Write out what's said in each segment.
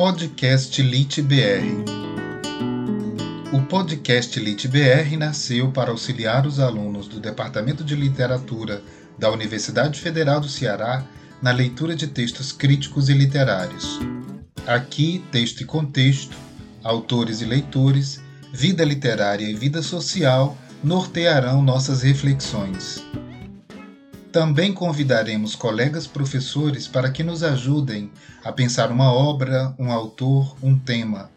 Podcast Lit BR. O podcast Lit BR nasceu para auxiliar os alunos do Departamento de Literatura da Universidade Federal do Ceará na leitura de textos críticos e literários. Aqui, texto e contexto, autores e leitores, vida literária e vida social nortearão nossas reflexões. Também convidaremos colegas professores para que nos ajudem a pensar uma obra, um autor, um tema.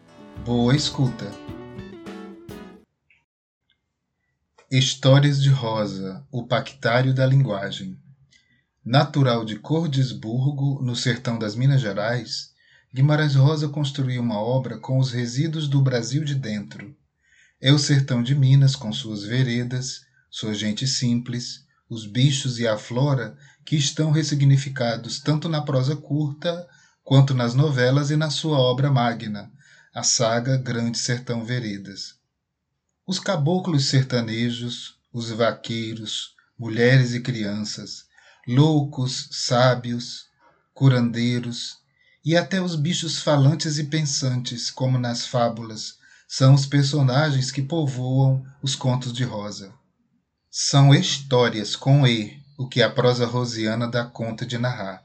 Boa escuta! Histórias de Rosa, o Pactário da Linguagem. Natural de Cordesburgo, no sertão das Minas Gerais, Guimarães Rosa construiu uma obra com os resíduos do Brasil de dentro. É o sertão de Minas com suas veredas, sua gente simples, os bichos e a flora que estão ressignificados tanto na prosa curta quanto nas novelas e na sua obra magna, a saga Grande Sertão Veredas. Os caboclos sertanejos, os vaqueiros, mulheres e crianças, loucos, sábios, curandeiros e até os bichos falantes e pensantes, como nas fábulas, são os personagens que povoam os contos de Rosa. São histórias com E, o que a prosa rosiana dá conta de narrar.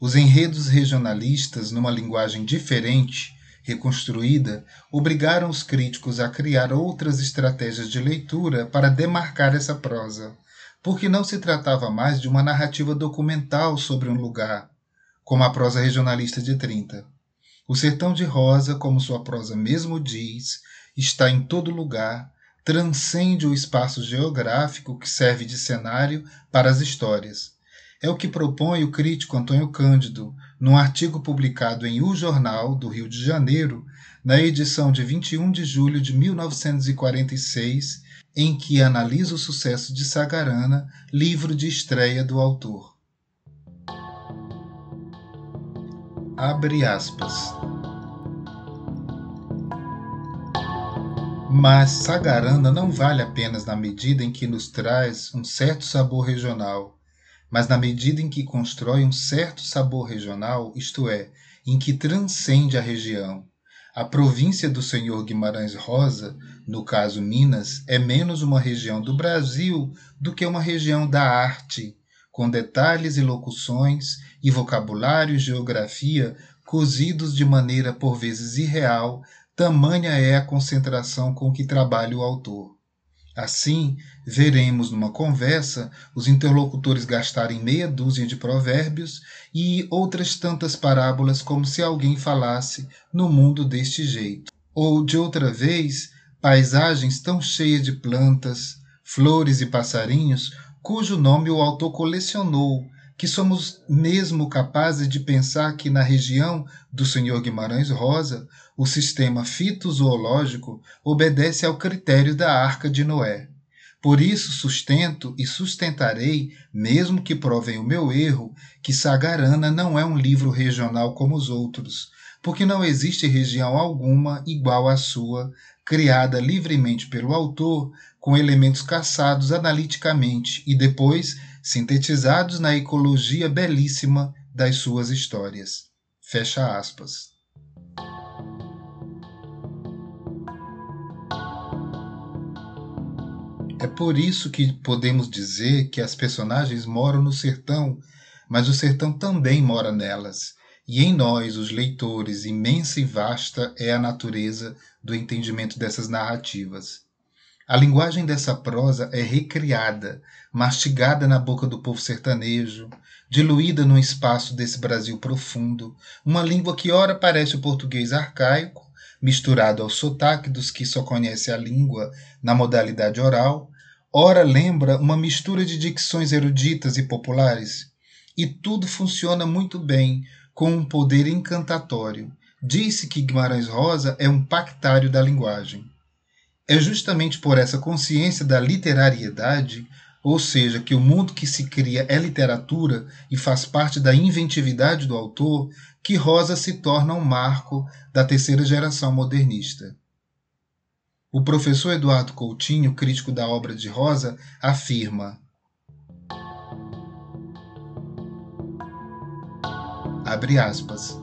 Os enredos regionalistas, numa linguagem diferente, reconstruída, obrigaram os críticos a criar outras estratégias de leitura para demarcar essa prosa, porque não se tratava mais de uma narrativa documental sobre um lugar, como a prosa regionalista de 30. O Sertão de Rosa, como sua prosa mesmo diz, está em todo lugar, transcende o espaço geográfico que serve de cenário para as histórias. É o que propõe o crítico Antônio Cândido num artigo publicado em O Jornal do Rio de Janeiro, na edição de 21 de julho de 1946, em que analisa o sucesso de Sagarana, livro de estreia do autor. Abre aspas. Mas Sagarana não vale apenas na medida em que nos traz um certo sabor regional, mas na medida em que constrói um certo sabor regional, isto é, em que transcende a região. A província do senhor Guimarães Rosa, no caso Minas, é menos uma região do Brasil do que uma região da arte, com detalhes e locuções e vocabulário e geografia cozidos de maneira por vezes irreal tamanha é a concentração com que trabalha o autor. Assim, veremos numa conversa os interlocutores gastarem meia dúzia de provérbios e outras tantas parábolas como se alguém falasse no mundo deste jeito. Ou, de outra vez, paisagens tão cheias de plantas, flores e passarinhos cujo nome o autor colecionou que somos mesmo capazes de pensar que na região do Senhor Guimarães Rosa, o sistema fitozoológico obedece ao critério da Arca de Noé. Por isso sustento e sustentarei, mesmo que provem o meu erro, que Sagarana não é um livro regional como os outros, porque não existe região alguma igual à sua, criada livremente pelo autor, com elementos caçados analiticamente e depois sintetizados na ecologia belíssima das suas histórias. Fecha aspas. É por isso que podemos dizer que as personagens moram no sertão, mas o sertão também mora nelas. E em nós, os leitores, imensa e vasta é a natureza do entendimento dessas narrativas. A linguagem dessa prosa é recriada, mastigada na boca do povo sertanejo, diluída no espaço desse Brasil profundo, uma língua que ora parece o português arcaico, misturado ao sotaque dos que só conhecem a língua na modalidade oral, ora lembra uma mistura de dicções eruditas e populares. E tudo funciona muito bem, com um poder encantatório. Disse que Guimarães Rosa é um pactário da linguagem. É justamente por essa consciência da literariedade, ou seja, que o mundo que se cria é literatura e faz parte da inventividade do autor, que Rosa se torna um marco da terceira geração modernista. O professor Eduardo Coutinho, crítico da obra de Rosa, afirma: abre aspas.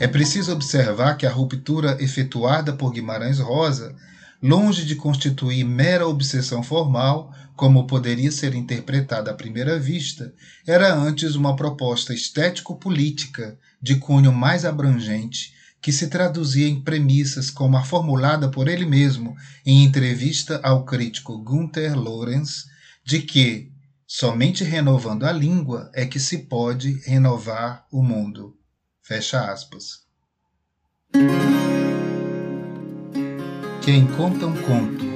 É preciso observar que a ruptura efetuada por Guimarães Rosa, longe de constituir mera obsessão formal, como poderia ser interpretada à primeira vista, era antes uma proposta estético-política de cunho mais abrangente, que se traduzia em premissas como a formulada por ele mesmo em entrevista ao crítico Gunther Lorenz, de que somente renovando a língua é que se pode renovar o mundo. Fecha aspas. Quem conta um conto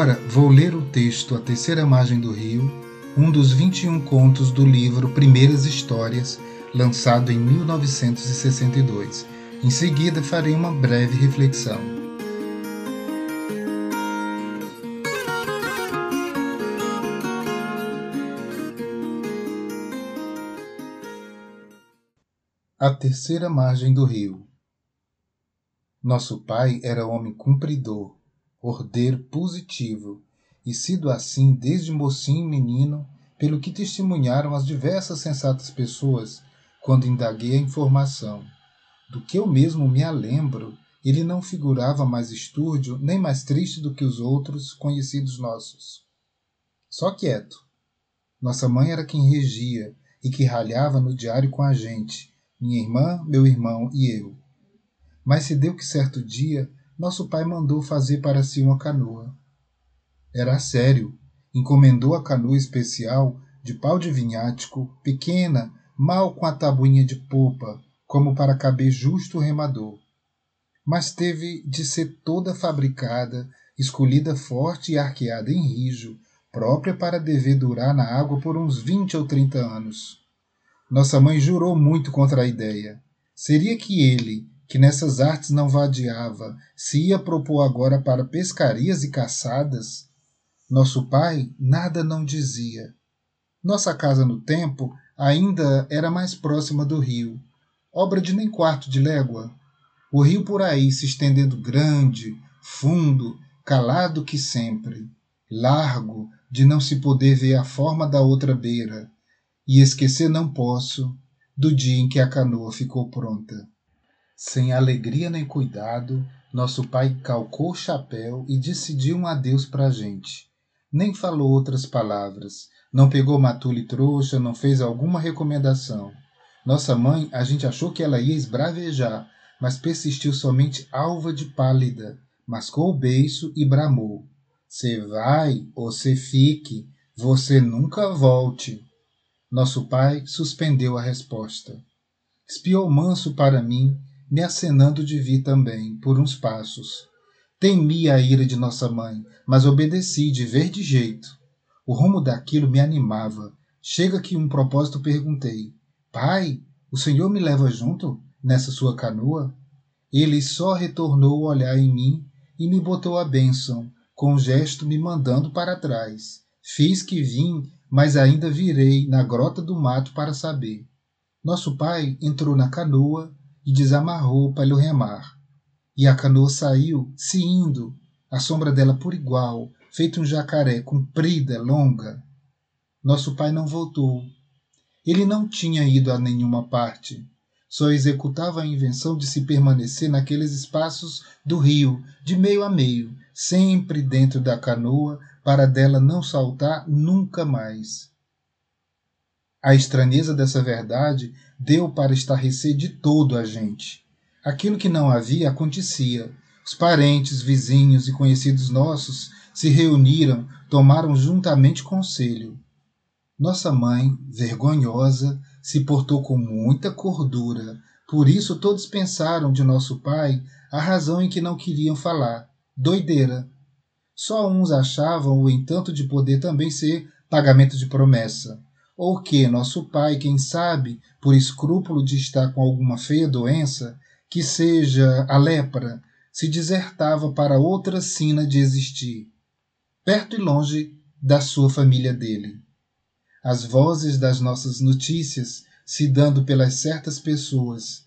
Agora vou ler o texto A Terceira Margem do Rio, um dos 21 contos do livro Primeiras Histórias, lançado em 1962. Em seguida, farei uma breve reflexão. A terceira margem do rio. Nosso pai era homem cumpridor, ordeiro positivo, e sido assim desde mocinho e menino, pelo que testemunharam as diversas sensatas pessoas quando indaguei a informação. Do que eu mesmo me alembro, ele não figurava mais estúrdio nem mais triste do que os outros conhecidos nossos. Só quieto. Nossa mãe era quem regia e que ralhava no diário com a gente, minha irmã, meu irmão e eu. Mas se deu que certo dia nosso pai mandou fazer para si uma canoa. Era sério, encomendou a canoa especial de pau de vinhático, pequena, mal com a tabuinha de popa, como para caber justo o remador. Mas teve de ser toda fabricada, escolhida forte e arqueada em rijo, própria para dever durar na água por uns vinte ou trinta anos. Nossa mãe jurou muito contra a ideia. Seria que ele, que nessas artes não vadiava, se ia propor agora para pescarias e caçadas? Nosso pai nada não dizia. Nossa casa no tempo ainda era mais próxima do rio, obra de nem quarto de légua. O rio por aí se estendendo grande, fundo, calado que sempre, largo, de não se poder ver a forma da outra beira, e esquecer não posso do dia em que a canoa ficou pronta. Sem alegria nem cuidado, nosso pai calcou o chapéu e decidiu um adeus para a gente. Nem falou outras palavras, não pegou matule trouxa, não fez alguma recomendação. Nossa mãe, a gente achou que ela ia esbravejar, mas persistiu somente alva de pálida, mascou o beiço e bramou. Cê vai ou cê fique, você nunca volte. Nosso pai suspendeu a resposta. Espiou manso para mim me acenando de vir também, por uns passos. Temi a ira de nossa mãe, mas obedeci de ver de jeito. O rumo daquilo me animava. Chega que um propósito perguntei: Pai, o senhor me leva junto nessa sua canoa? Ele só retornou o olhar em mim e me botou a bênção, com um gesto me mandando para trás. Fiz que vim, mas ainda virei na grota do mato para saber. Nosso pai entrou na canoa e desamarrou para o remar. E a canoa saiu, se indo, a sombra dela por igual, feito um jacaré, comprida, longa. Nosso pai não voltou. Ele não tinha ido a nenhuma parte. Só executava a invenção de se permanecer naqueles espaços do rio, de meio a meio, sempre dentro da canoa, para dela não saltar nunca mais. A estranheza dessa verdade deu para estarrecer de todo a gente. Aquilo que não havia acontecia. Os parentes, vizinhos e conhecidos nossos se reuniram, tomaram juntamente conselho. Nossa mãe, vergonhosa, se portou com muita cordura. Por isso todos pensaram de nosso pai a razão em que não queriam falar. Doideira. Só uns achavam o entanto de poder também ser pagamento de promessa ou que nosso pai, quem sabe, por escrúpulo de estar com alguma feia doença, que seja a lepra, se desertava para outra sina de existir, perto e longe da sua família dele. As vozes das nossas notícias se dando pelas certas pessoas,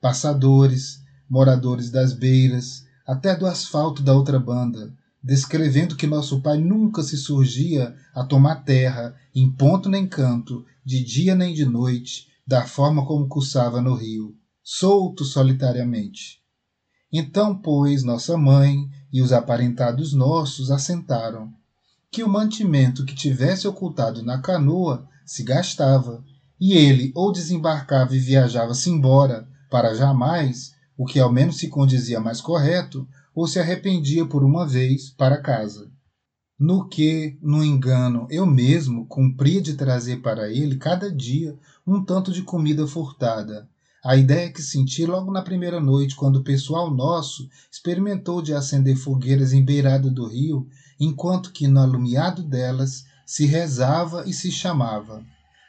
passadores, moradores das beiras, até do asfalto da outra banda, descrevendo que nosso pai nunca se surgia a tomar terra, em ponto nem canto, de dia nem de noite, da forma como cuçava no rio, solto solitariamente. Então, pois, nossa mãe e os aparentados nossos assentaram que o mantimento que tivesse ocultado na canoa se gastava, e ele ou desembarcava e viajava-se embora para jamais, o que ao menos se condizia mais correto, ou se arrependia por uma vez para casa. No que, no engano, eu mesmo cumpria de trazer para ele cada dia um tanto de comida furtada. A ideia que senti logo na primeira noite, quando o pessoal nosso experimentou de acender fogueiras em beirada do rio, enquanto que no alumiado delas se rezava e se chamava.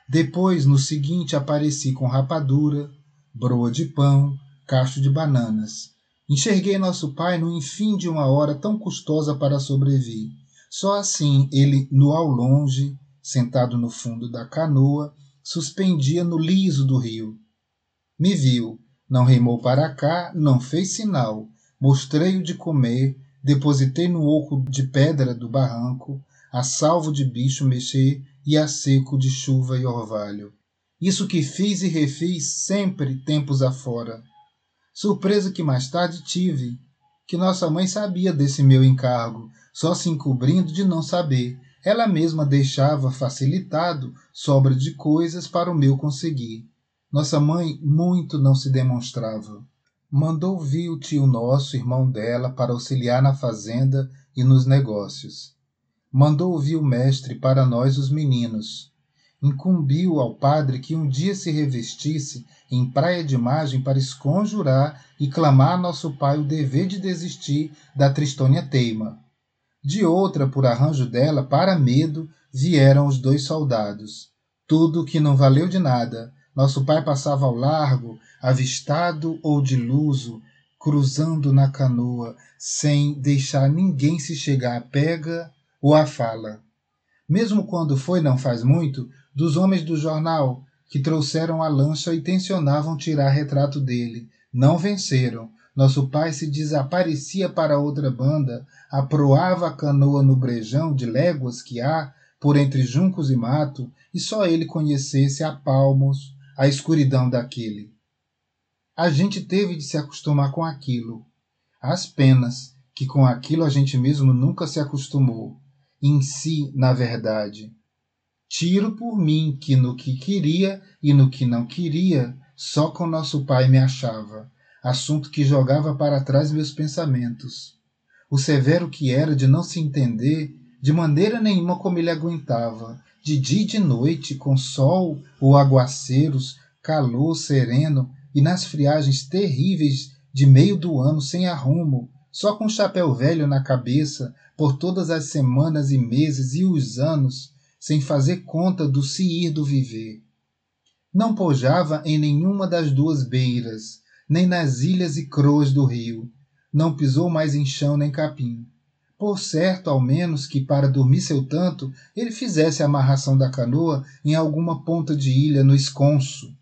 Depois, no seguinte, apareci com rapadura, broa de pão, cacho de bananas. Enxerguei nosso pai no enfim de uma hora tão custosa para sobreviver. Só assim ele, no ao longe, sentado no fundo da canoa, suspendia no liso do rio. Me viu, não remou para cá, não fez sinal. Mostrei-o de comer, depositei no oco de pedra do barranco, a salvo de bicho mexer e a seco de chuva e orvalho. Isso que fiz e refiz sempre tempos afora. Surpresa que mais tarde tive, que nossa mãe sabia desse meu encargo, só se encobrindo de não saber. Ela mesma deixava facilitado sobra de coisas para o meu conseguir. Nossa mãe muito não se demonstrava. Mandou vir o tio nosso, irmão dela, para auxiliar na fazenda e nos negócios. Mandou vir o mestre para nós os meninos incumbiu ao padre que um dia se revestisse em praia de imagem para esconjurar e clamar a nosso pai o dever de desistir da Tristônia teima. De outra, por arranjo dela, para medo, vieram os dois soldados. Tudo que não valeu de nada, nosso pai passava ao largo, avistado ou diluso, cruzando na canoa, sem deixar ninguém se chegar à pega ou à fala. Mesmo quando foi não faz muito, dos homens do jornal que trouxeram a lancha e tensionavam tirar retrato dele. Não venceram. Nosso pai se desaparecia para outra banda, aproava a canoa no brejão de léguas que há por entre juncos e mato, e só ele conhecesse a palmos a escuridão daquele. A gente teve de se acostumar com aquilo. As penas que com aquilo a gente mesmo nunca se acostumou. Em si, na verdade. Tiro por mim que no que queria e no que não queria, só com nosso pai me achava, assunto que jogava para trás meus pensamentos. O severo que era de não se entender, de maneira nenhuma como ele aguentava, de dia e de noite, com sol ou aguaceiros, calor sereno e nas friagens terríveis de meio do ano sem arrumo, só com chapéu velho na cabeça, por todas as semanas e meses e os anos, sem fazer conta do se ir do viver. Não pojava em nenhuma das duas beiras, nem nas ilhas e croas do rio. Não pisou mais em chão nem capim. Por certo, ao menos, que para dormir seu tanto, ele fizesse a amarração da canoa em alguma ponta de ilha no esconso.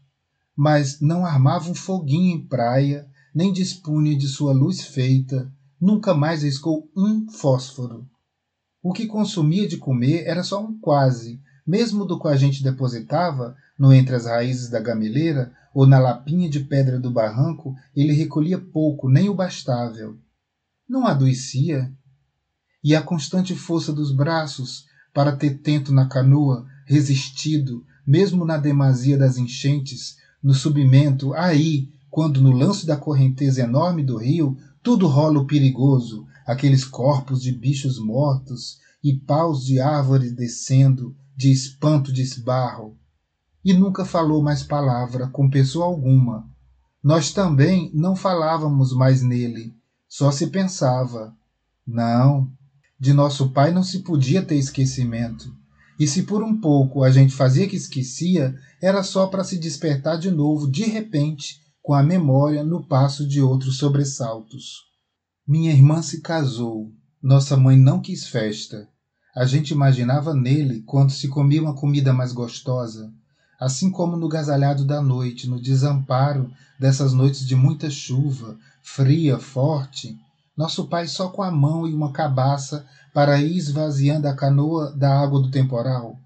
Mas não armava um foguinho em praia, nem dispunha de sua luz feita, nunca mais riscou um fósforo. O que consumia de comer era só um quase, mesmo do que a gente depositava no entre as raízes da gameleira ou na lapinha de pedra do barranco, ele recolhia pouco, nem o bastável. Não adoecia? E a constante força dos braços para ter tento na canoa, resistido, mesmo na demasia das enchentes, no subimento, aí, quando no lanço da correnteza enorme do rio, tudo rola o perigoso, aqueles corpos de bichos mortos e paus de árvores descendo de espanto de esbarro. E nunca falou mais palavra com pessoa alguma. Nós também não falávamos mais nele, só se pensava. Não, de nosso pai não se podia ter esquecimento. E se por um pouco a gente fazia que esquecia, era só para se despertar de novo, de repente, com a memória no passo de outros sobressaltos. Minha irmã se casou. Nossa mãe não quis festa. A gente imaginava nele quando se comia uma comida mais gostosa. assim como no gasalhado da noite, no desamparo dessas noites de muita chuva, fria, forte, nosso pai só com a mão e uma cabaça para ir esvaziando a canoa da água do temporal?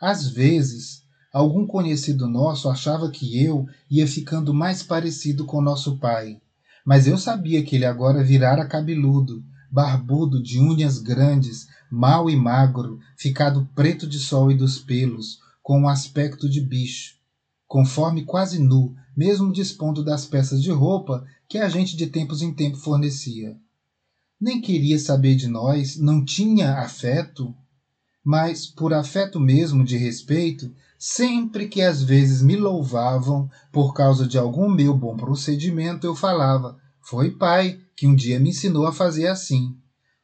Às vezes, algum conhecido nosso achava que eu ia ficando mais parecido com nosso pai, mas eu sabia que ele agora virara cabeludo, barbudo, de unhas grandes, mau e magro, ficado preto de sol e dos pelos, com um aspecto de bicho, conforme quase nu, mesmo dispondo das peças de roupa que a gente de tempos em tempos fornecia. Nem queria saber de nós, não tinha afeto, mas por afeto mesmo de respeito, sempre que às vezes me louvavam por causa de algum meu bom procedimento, eu falava: Foi pai que um dia me ensinou a fazer assim.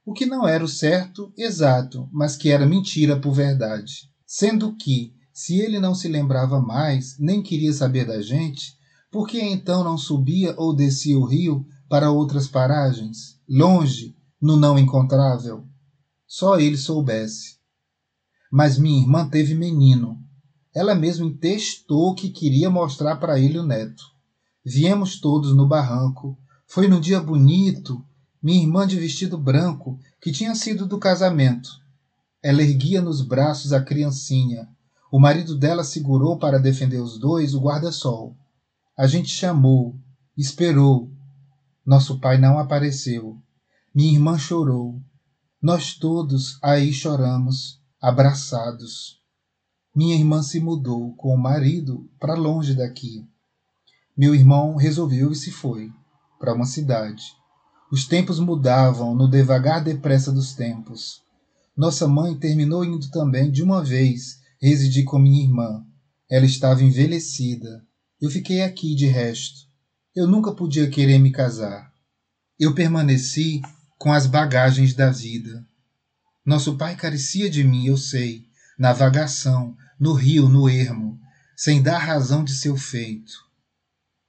O que não era o certo, exato, mas que era mentira por verdade. Sendo que, se ele não se lembrava mais, nem queria saber da gente, por que então não subia ou descia o rio para outras paragens, longe, no não encontrável? Só ele soubesse. Mas minha irmã teve menino. Ela mesma intestou que queria mostrar para ele o neto. Viemos todos no barranco. Foi num dia bonito, minha irmã de vestido branco, que tinha sido do casamento. Ela erguia nos braços a criancinha. O marido dela segurou para defender os dois o guarda-sol. A gente chamou, esperou. Nosso pai não apareceu. Minha irmã chorou. Nós todos aí choramos abraçados. Minha irmã se mudou com o marido para longe daqui. Meu irmão resolveu e se foi para uma cidade. Os tempos mudavam no devagar depressa dos tempos. Nossa mãe terminou indo também de uma vez residir com minha irmã. Ela estava envelhecida. Eu fiquei aqui de resto. Eu nunca podia querer me casar. Eu permaneci com as bagagens da vida. Nosso pai carecia de mim, eu sei, na vagação, no rio, no ermo, sem dar razão de seu feito.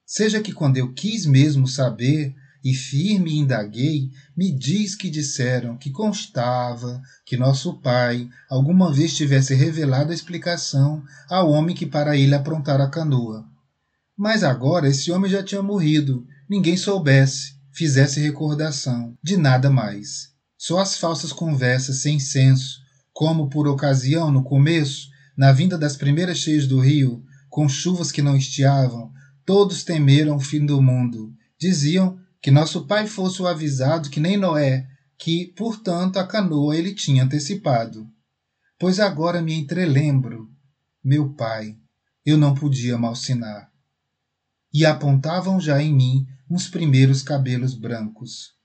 Seja que quando eu quis mesmo saber, e firme indaguei, me diz que disseram que constava que nosso pai alguma vez tivesse revelado a explicação ao homem que para ele aprontara a canoa. Mas agora esse homem já tinha morrido, ninguém soubesse, fizesse recordação, de nada mais. Só as falsas conversas sem senso, como por ocasião no começo, na vinda das primeiras cheias do rio, com chuvas que não estiavam, todos temeram o fim do mundo. Diziam que nosso pai fosse o avisado que nem Noé, que, portanto, a canoa ele tinha antecipado. Pois agora me entrelembro, meu pai, eu não podia malsinar. E apontavam já em mim uns primeiros cabelos brancos.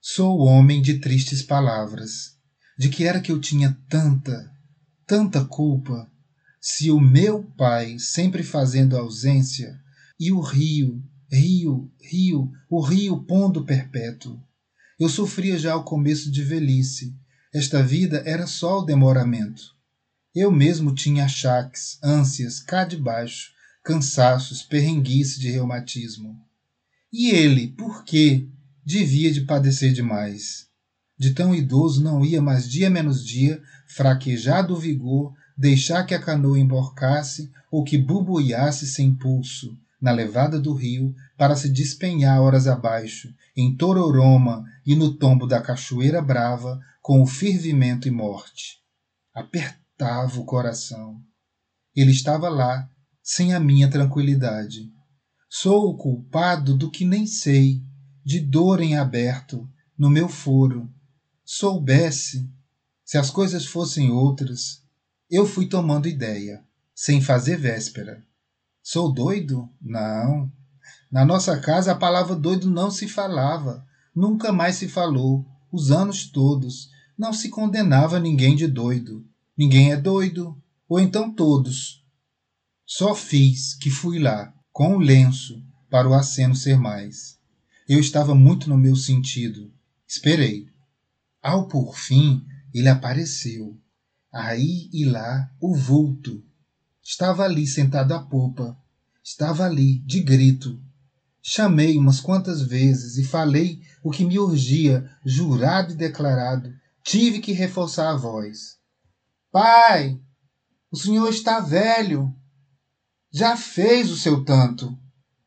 Sou homem de tristes palavras. De que era que eu tinha tanta, tanta culpa, se o meu pai sempre fazendo ausência, e o rio, rio, rio, o rio pondo perpétuo. Eu sofria já o começo de velhice. Esta vida era só o demoramento. Eu mesmo tinha achaques, ânsias, cá de baixo, cansaços, perrenguice de reumatismo. E ele, por quê? devia de padecer demais. De tão idoso não ia mais dia menos dia, fraquejado o vigor, deixar que a canoa emborcasse ou que bubuiasse sem pulso na levada do rio para se despenhar horas abaixo, em Tororoma e no tombo da cachoeira brava, com o fervimento e morte. Apertava o coração. Ele estava lá, sem a minha tranquilidade. Sou o culpado do que nem sei, de dor em aberto no meu foro. Soubesse, se as coisas fossem outras, eu fui tomando ideia, sem fazer véspera. Sou doido? Não. Na nossa casa a palavra doido não se falava, nunca mais se falou, os anos todos. Não se condenava ninguém de doido. Ninguém é doido, ou então todos. Só fiz que fui lá, com o lenço, para o aceno ser mais. Eu estava muito no meu sentido. Esperei. Ao por fim, ele apareceu. Aí e lá, o vulto. Estava ali sentado à popa. Estava ali, de grito. Chamei umas quantas vezes e falei o que me urgia, jurado e declarado. Tive que reforçar a voz. Pai, o senhor está velho. Já fez o seu tanto.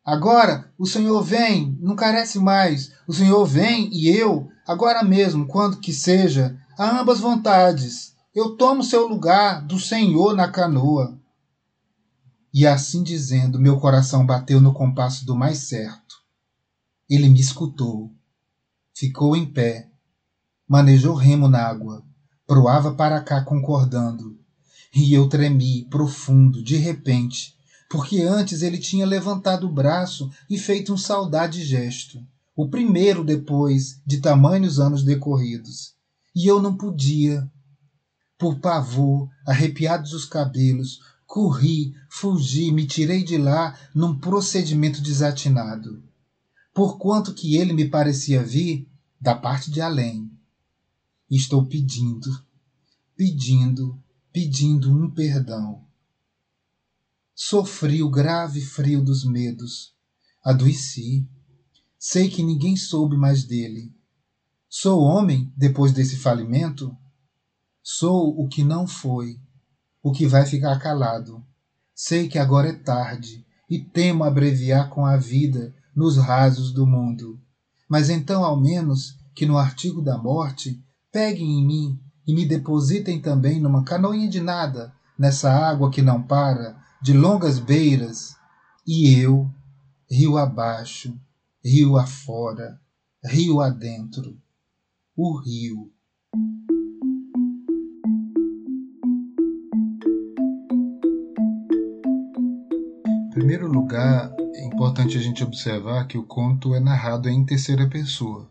Agora o Senhor vem, não carece mais. O Senhor vem e eu, agora mesmo, quando que seja, a ambas vontades. Eu tomo seu lugar do Senhor na canoa. E assim dizendo, meu coração bateu no compasso do mais certo. Ele me escutou. Ficou em pé. Manejou remo na água. Proava para cá concordando. E eu tremi, profundo, de repente, porque antes ele tinha levantado o braço e feito um saudade gesto, o primeiro depois de tamanhos anos decorridos. E eu não podia. Por pavor, arrepiados os cabelos, corri, fugi, me tirei de lá num procedimento desatinado. Porquanto que ele me parecia vir da parte de além. Estou pedindo, pedindo, pedindo um perdão. Sofri o grave frio dos medos, adoeci. Sei que ninguém soube mais dele. Sou homem depois desse falimento? Sou o que não foi, o que vai ficar calado. Sei que agora é tarde e temo abreviar com a vida nos rasos do mundo. Mas então, ao menos, que no artigo da morte peguem em mim e me depositem também numa canoinha de nada, nessa água que não para, de longas beiras, e eu, rio abaixo, rio afora, rio adentro, o rio. primeiro lugar, é importante a gente observar que o conto é narrado em terceira pessoa.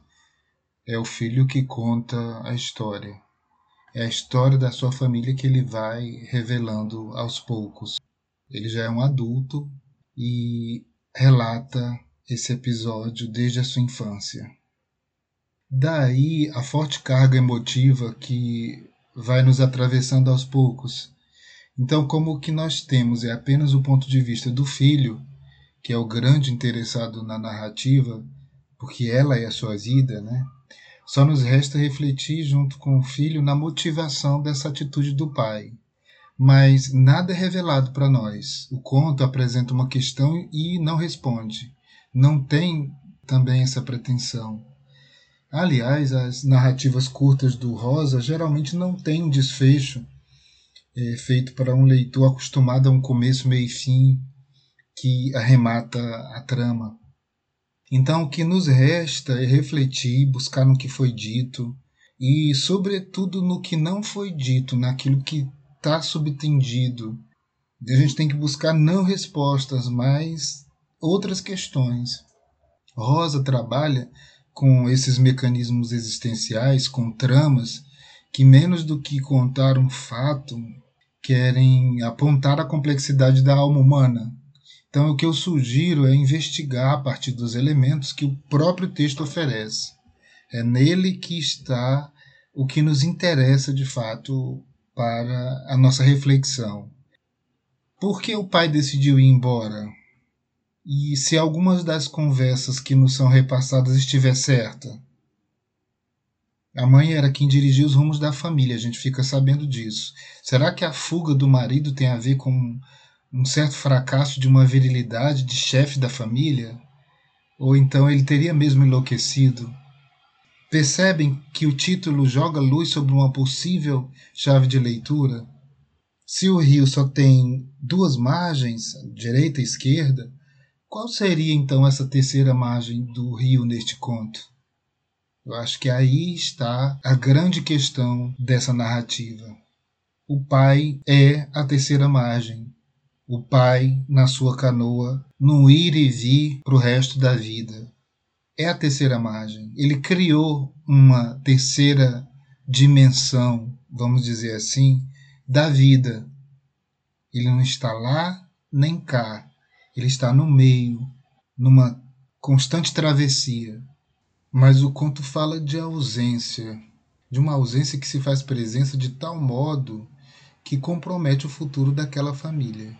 É o filho que conta a história. É a história da sua família que ele vai revelando aos poucos. Ele já é um adulto e relata esse episódio desde a sua infância. Daí a forte carga emotiva que vai nos atravessando aos poucos então, como o que nós temos é apenas o ponto de vista do filho, que é o grande interessado na narrativa, porque ela é a sua vida, né? Só nos resta refletir junto com o filho na motivação dessa atitude do pai. Mas nada é revelado para nós. O conto apresenta uma questão e não responde. Não tem também essa pretensão. Aliás, as narrativas curtas do Rosa geralmente não têm um desfecho é, feito para um leitor acostumado a um começo, meio e fim que arremata a trama. Então, o que nos resta é refletir, buscar no que foi dito e, sobretudo, no que não foi dito, naquilo que está subtendido. A gente tem que buscar não respostas, mas outras questões. Rosa trabalha com esses mecanismos existenciais, com tramas que, menos do que contar um fato, querem apontar a complexidade da alma humana. Então, o que eu sugiro é investigar a partir dos elementos que o próprio texto oferece. É nele que está o que nos interessa de fato para a nossa reflexão. Por que o pai decidiu ir embora? E se algumas das conversas que nos são repassadas estiver certa? A mãe era quem dirigia os rumos da família, a gente fica sabendo disso. Será que a fuga do marido tem a ver com um certo fracasso de uma virilidade de chefe da família? Ou então ele teria mesmo enlouquecido? Percebem que o título joga luz sobre uma possível chave de leitura? Se o rio só tem duas margens, direita e esquerda, qual seria então essa terceira margem do rio neste conto? Eu acho que aí está a grande questão dessa narrativa. O pai é a terceira margem. O pai, na sua canoa, no ir e vir para o resto da vida. É a terceira margem. Ele criou uma terceira dimensão, vamos dizer assim, da vida. Ele não está lá nem cá. Ele está no meio, numa constante travessia. Mas o conto fala de ausência, de uma ausência que se faz presença de tal modo que compromete o futuro daquela família,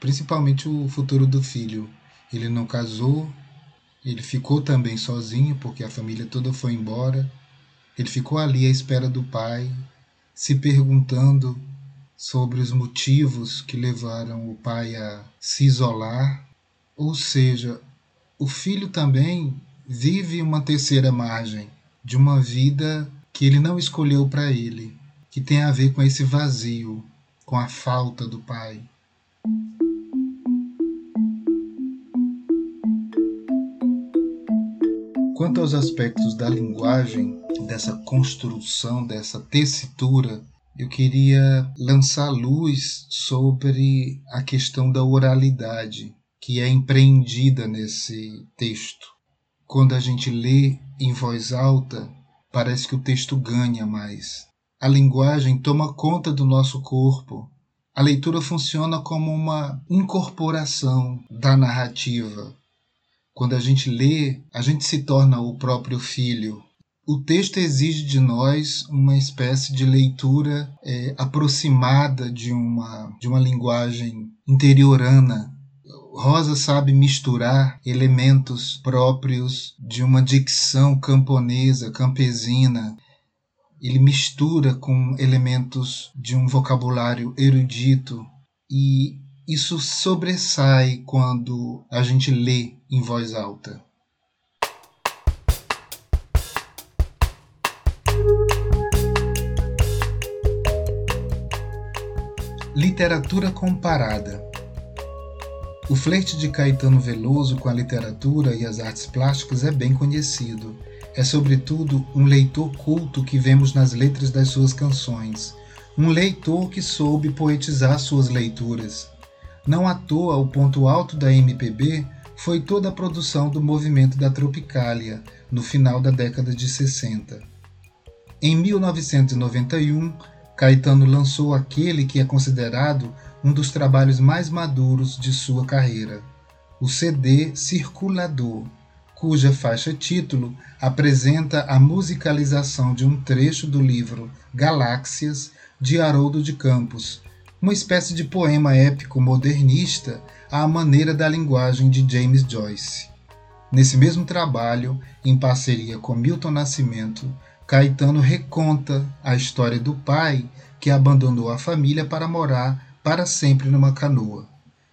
principalmente o futuro do filho. Ele não casou, ele ficou também sozinho porque a família toda foi embora. Ele ficou ali à espera do pai, se perguntando sobre os motivos que levaram o pai a se isolar, ou seja, o filho também vive uma terceira margem de uma vida que ele não escolheu para ele, que tem a ver com esse vazio, com a falta do pai. Quanto aos aspectos da linguagem, dessa construção, dessa tessitura, eu queria lançar luz sobre a questão da oralidade que é empreendida nesse texto. Quando a gente lê em voz alta, parece que o texto ganha mais. A linguagem toma conta do nosso corpo. A leitura funciona como uma incorporação da narrativa. Quando a gente lê, a gente se torna o próprio filho. O texto exige de nós uma espécie de leitura é, aproximada de uma, de uma linguagem interiorana, Rosa sabe misturar elementos próprios de uma dicção camponesa, campesina. Ele mistura com elementos de um vocabulário erudito e isso sobressai quando a gente lê em voz alta. Literatura comparada. O flerte de Caetano Veloso com a literatura e as artes plásticas é bem conhecido. É, sobretudo, um leitor culto que vemos nas letras das suas canções, um leitor que soube poetizar suas leituras. Não à toa, o ponto alto da MPB foi toda a produção do movimento da Tropicália, no final da década de 60. Em 1991, Caetano lançou aquele que é considerado um dos trabalhos mais maduros de sua carreira, o CD Circulador, cuja faixa título apresenta a musicalização de um trecho do livro Galáxias de Haroldo de Campos, uma espécie de poema épico modernista à maneira da linguagem de James Joyce. Nesse mesmo trabalho, em parceria com Milton Nascimento, Caetano reconta a história do pai que abandonou a família para morar para sempre numa canoa.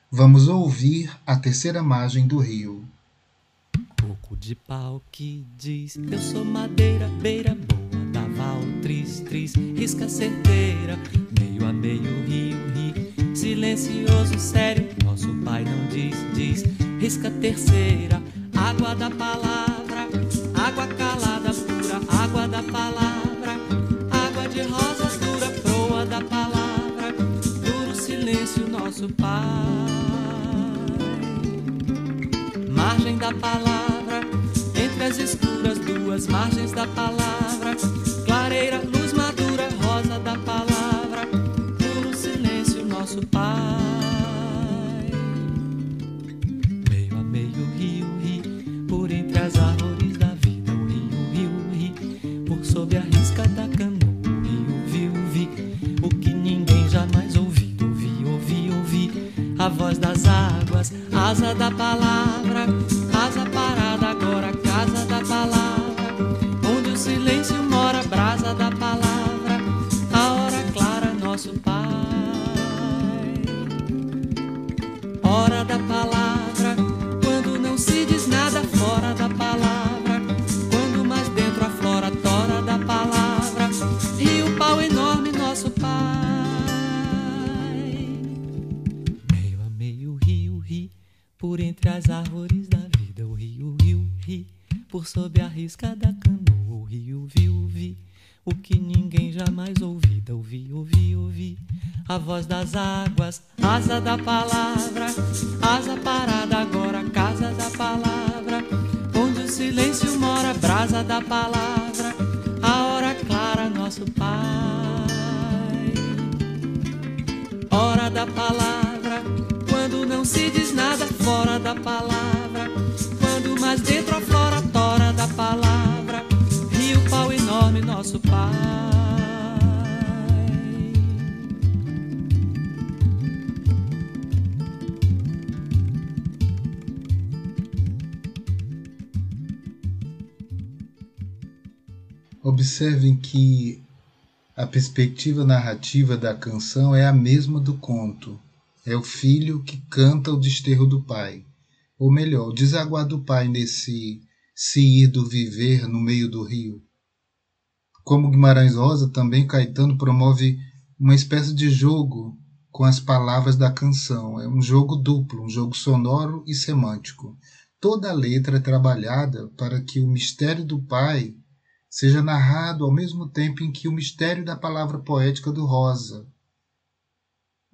Vamos ouvir a terceira margem do rio. Pouco de pau que diz: Eu sou madeira, beira boa, da val, tris, tris, risca certeira, meio a meio, rio, rio, silencioso, sério. Nosso pai não diz, diz, risca terceira, água da palavra, água da palavra, água de rosas dura, proa da palavra, duro silêncio, nosso Pai. Margem da palavra, entre as escuras duas margens da palavra, mora, brasa da palavra, a hora clara, nosso Pai. Hora da palavra quando não se diz nada fora da palavra, quando mais dentro aflora tora da palavra, rio pau enorme nosso pai. Observem que a perspectiva narrativa da canção é a mesma do conto. É o filho que canta o desterro do pai. Ou melhor, o desaguar do pai nesse se ir do viver no meio do rio. Como Guimarães Rosa, também Caetano promove uma espécie de jogo com as palavras da canção. É um jogo duplo, um jogo sonoro e semântico. Toda a letra é trabalhada para que o mistério do Pai seja narrado ao mesmo tempo em que o mistério da palavra poética do Rosa.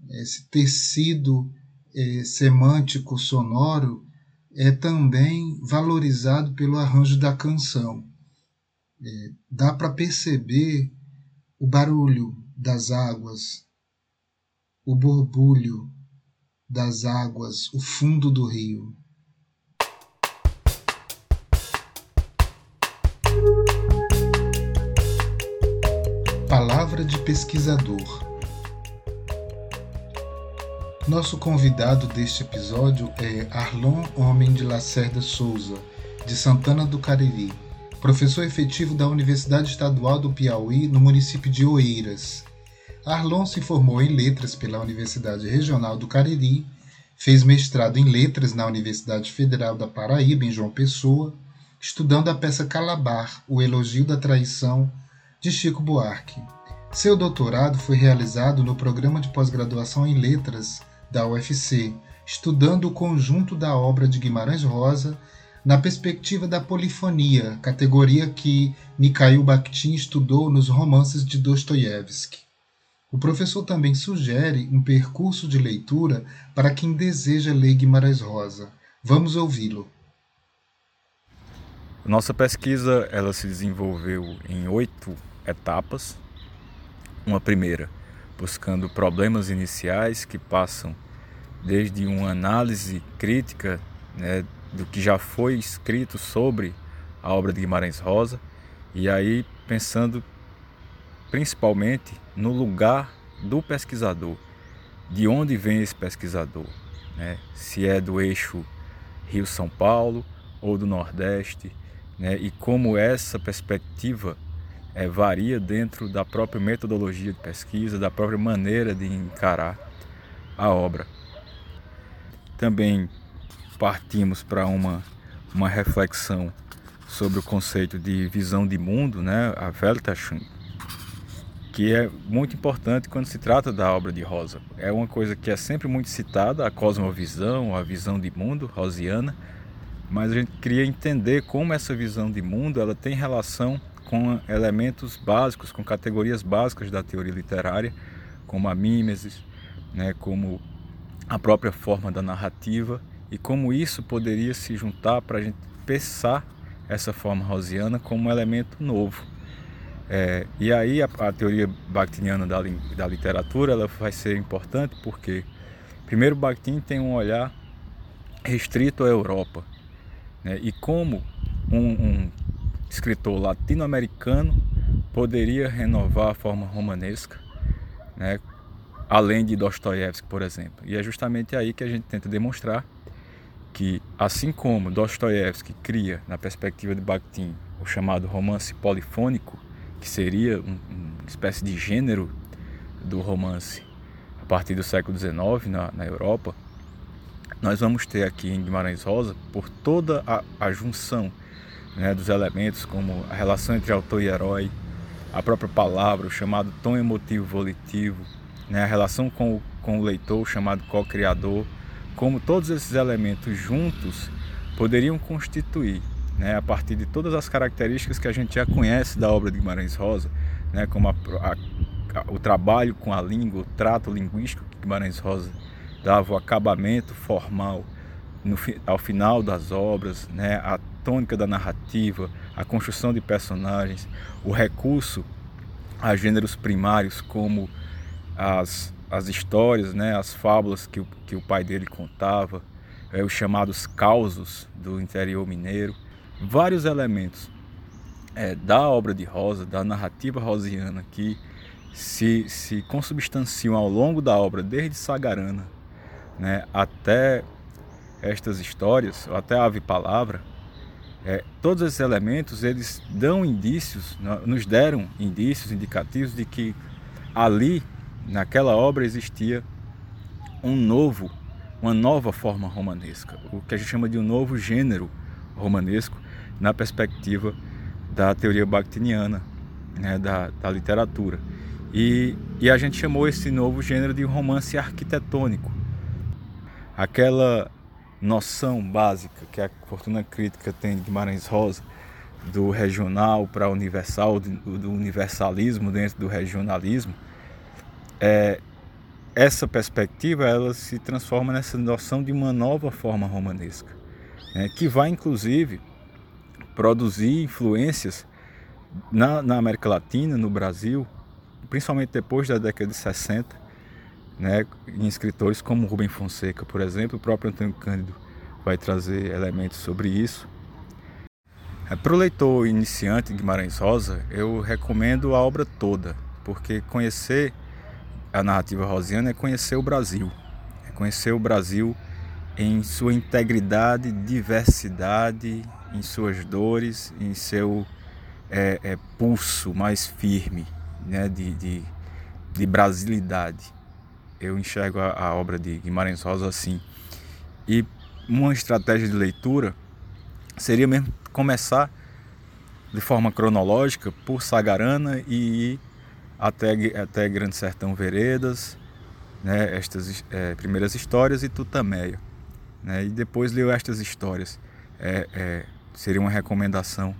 Esse tecido é, semântico sonoro é também valorizado pelo arranjo da canção. É, dá para perceber o barulho das águas, o borbulho das águas, o fundo do rio. Palavra de pesquisador. Nosso convidado deste episódio é Arlon Homem de Lacerda Souza, de Santana do Cariri, professor efetivo da Universidade Estadual do Piauí, no município de Oeiras. Arlon se formou em Letras pela Universidade Regional do Cariri, fez mestrado em Letras na Universidade Federal da Paraíba, em João Pessoa, estudando a peça Calabar, O Elogio da Traição, de Chico Buarque. Seu doutorado foi realizado no programa de pós-graduação em Letras da UFC, estudando o conjunto da obra de Guimarães Rosa na perspectiva da polifonia, categoria que Mikhail Bakhtin estudou nos romances de Dostoiévski. O professor também sugere um percurso de leitura para quem deseja ler Guimarães Rosa. Vamos ouvi-lo. Nossa pesquisa ela se desenvolveu em oito etapas. Uma primeira, buscando problemas iniciais que passam desde uma análise crítica né, do que já foi escrito sobre a obra de Guimarães Rosa, e aí pensando principalmente no lugar do pesquisador, de onde vem esse pesquisador, né? se é do eixo Rio-São Paulo ou do Nordeste, né? e como essa perspectiva é, varia dentro da própria metodologia de pesquisa, da própria maneira de encarar a obra. Também partimos para uma, uma reflexão sobre o conceito de visão de mundo, né, a Weltanschauung, que é muito importante quando se trata da obra de Rosa. É uma coisa que é sempre muito citada, a cosmovisão, a visão de mundo rosiana, mas a gente queria entender como essa visão de mundo ela tem relação com elementos básicos, com categorias básicas da teoria literária, como a mímesis, né, como a própria forma da narrativa e como isso poderia se juntar para a gente pensar essa forma rosiana como um elemento novo é, e aí a, a, teoria bakhtiniana da, da literatura ela vai ser importante porque, primeiro, Bakhtin tem um olhar restrito à Europa. Né? E como um, um escritor latino-americano poderia renovar a forma romanesca, né? além de Dostoiévski, por exemplo. E é justamente aí que a gente tenta demonstrar que, assim como Dostoiévski cria, na perspectiva de Bakhtin, o chamado romance polifônico, que seria um, uma espécie de gênero do romance a partir do século XIX na, na Europa, nós vamos ter aqui em Guimarães Rosa, por toda a, a junção né, dos elementos, como a relação entre autor e herói, a própria palavra, o chamado tom emotivo volitivo, né, a relação com o, com o leitor, o chamado co-criador, como todos esses elementos juntos poderiam constituir né, a partir de todas as características que a gente já conhece da obra de Guimarães Rosa, né, como a, a, o trabalho com a língua, o trato linguístico que Guimarães Rosa dava, o acabamento formal no, ao final das obras, né, a tônica da narrativa, a construção de personagens, o recurso a gêneros primários como as, as histórias, né, as fábulas que o, que o pai dele contava, é, os chamados causos do interior mineiro, vários elementos é, da obra de Rosa, da narrativa rosiana que se, se consubstanciam ao longo da obra, desde Sagarana né, até estas histórias, até a Ave Palavra, É, todos esses elementos eles dão indícios, nos deram indícios indicativos de que ali, naquela obra, existia um novo, uma nova forma romanesca, o que a gente chama de um novo gênero romanesco na perspectiva da teoria bakhtiniana, né, da, da literatura. E, e a gente chamou esse novo gênero de romance arquitetônico. Aquela noção básica que a Fortuna Crítica tem de Guimarães Rosa, do regional para universal, do universalismo dentro do regionalismo, é, essa perspectiva ela se transforma nessa noção de uma nova forma romanesca, né, que vai inclusive produzir influências na, na América Latina, no Brasil, principalmente depois da década de 60, né, em escritores como Rubem Fonseca, por exemplo, o próprio Antônio Cândido vai trazer elementos sobre isso. É, Para o leitor iniciante Guimarães Rosa, eu recomendo a obra toda, porque conhecer a narrativa rosiana é conhecer o Brasil, é conhecer o Brasil em sua integridade, diversidade, em suas dores, em seu é, é, pulso mais firme né, de, de, de brasilidade. Eu enxergo a, a, obra de Guimarães Rosa assim. E uma estratégia de leitura seria mesmo começar de forma cronológica por Sagarana e ir até, até Grande Sertão Veredas, né, estas é, primeiras histórias e Tutameia. Né, e depois ler estas histórias. É, é, seria uma recomendação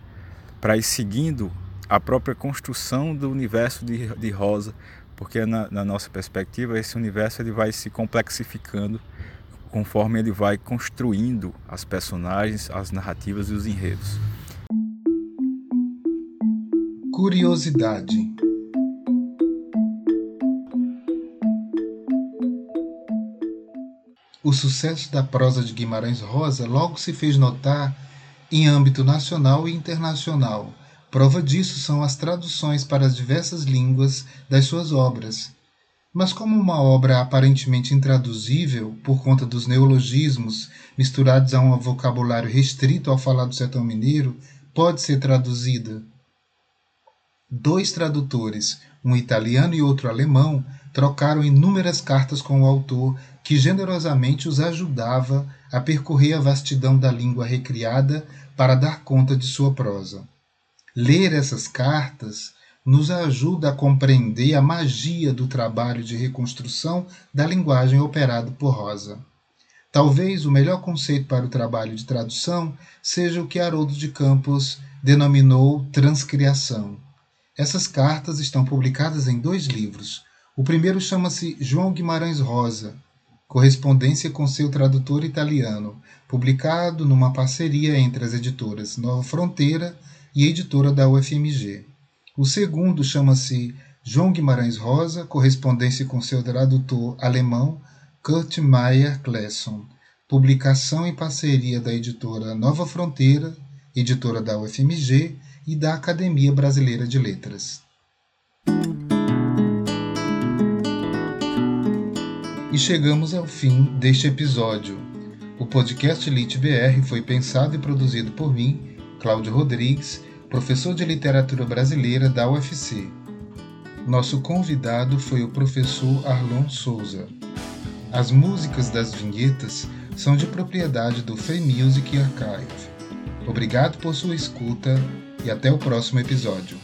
para ir seguindo a própria construção do universo de, de Rosa, porque na, na, nossa perspectiva esse universo ele vai se complexificando conforme ele vai construindo as personagens, as narrativas e os enredos. Curiosidade. O sucesso da prosa de Guimarães Rosa logo se fez notar em âmbito nacional e internacional. Prova disso são as traduções para as diversas línguas das suas obras. Mas, como uma obra aparentemente intraduzível por conta dos neologismos misturados a um vocabulário restrito ao falar do sertão mineiro, pode ser traduzida? Dois tradutores, um italiano e outro alemão, trocaram inúmeras cartas com o autor, que generosamente os ajudava a percorrer a vastidão da língua recriada para dar conta de sua prosa. Ler essas cartas nos ajuda a compreender a magia do trabalho de reconstrução da linguagem operado por Rosa. Talvez o melhor conceito para o trabalho de tradução seja o que Haroldo de Campos denominou transcriação. Essas cartas estão publicadas em dois livros. O primeiro chama-se João Guimarães Rosa, correspondência com seu tradutor italiano, publicado numa parceria entre as editoras Nova Fronteira e editora da UFMG. O segundo chama-se João Guimarães Rosa, correspondência com seu tradutor alemão Kurt Meyer Klesson, publicação em parceria da editora Nova Fronteira, editora da UFMG e da Academia Brasileira de Letras. E chegamos ao fim deste episódio. O podcast Elite BR foi pensado e produzido por mim, Cláudio Rodrigues, professor de literatura brasileira da UFC. Nosso convidado foi o professor Arlon Souza. As músicas das vinhetas são de propriedade do Free Music Archive. Obrigado por sua escuta e até o próximo episódio.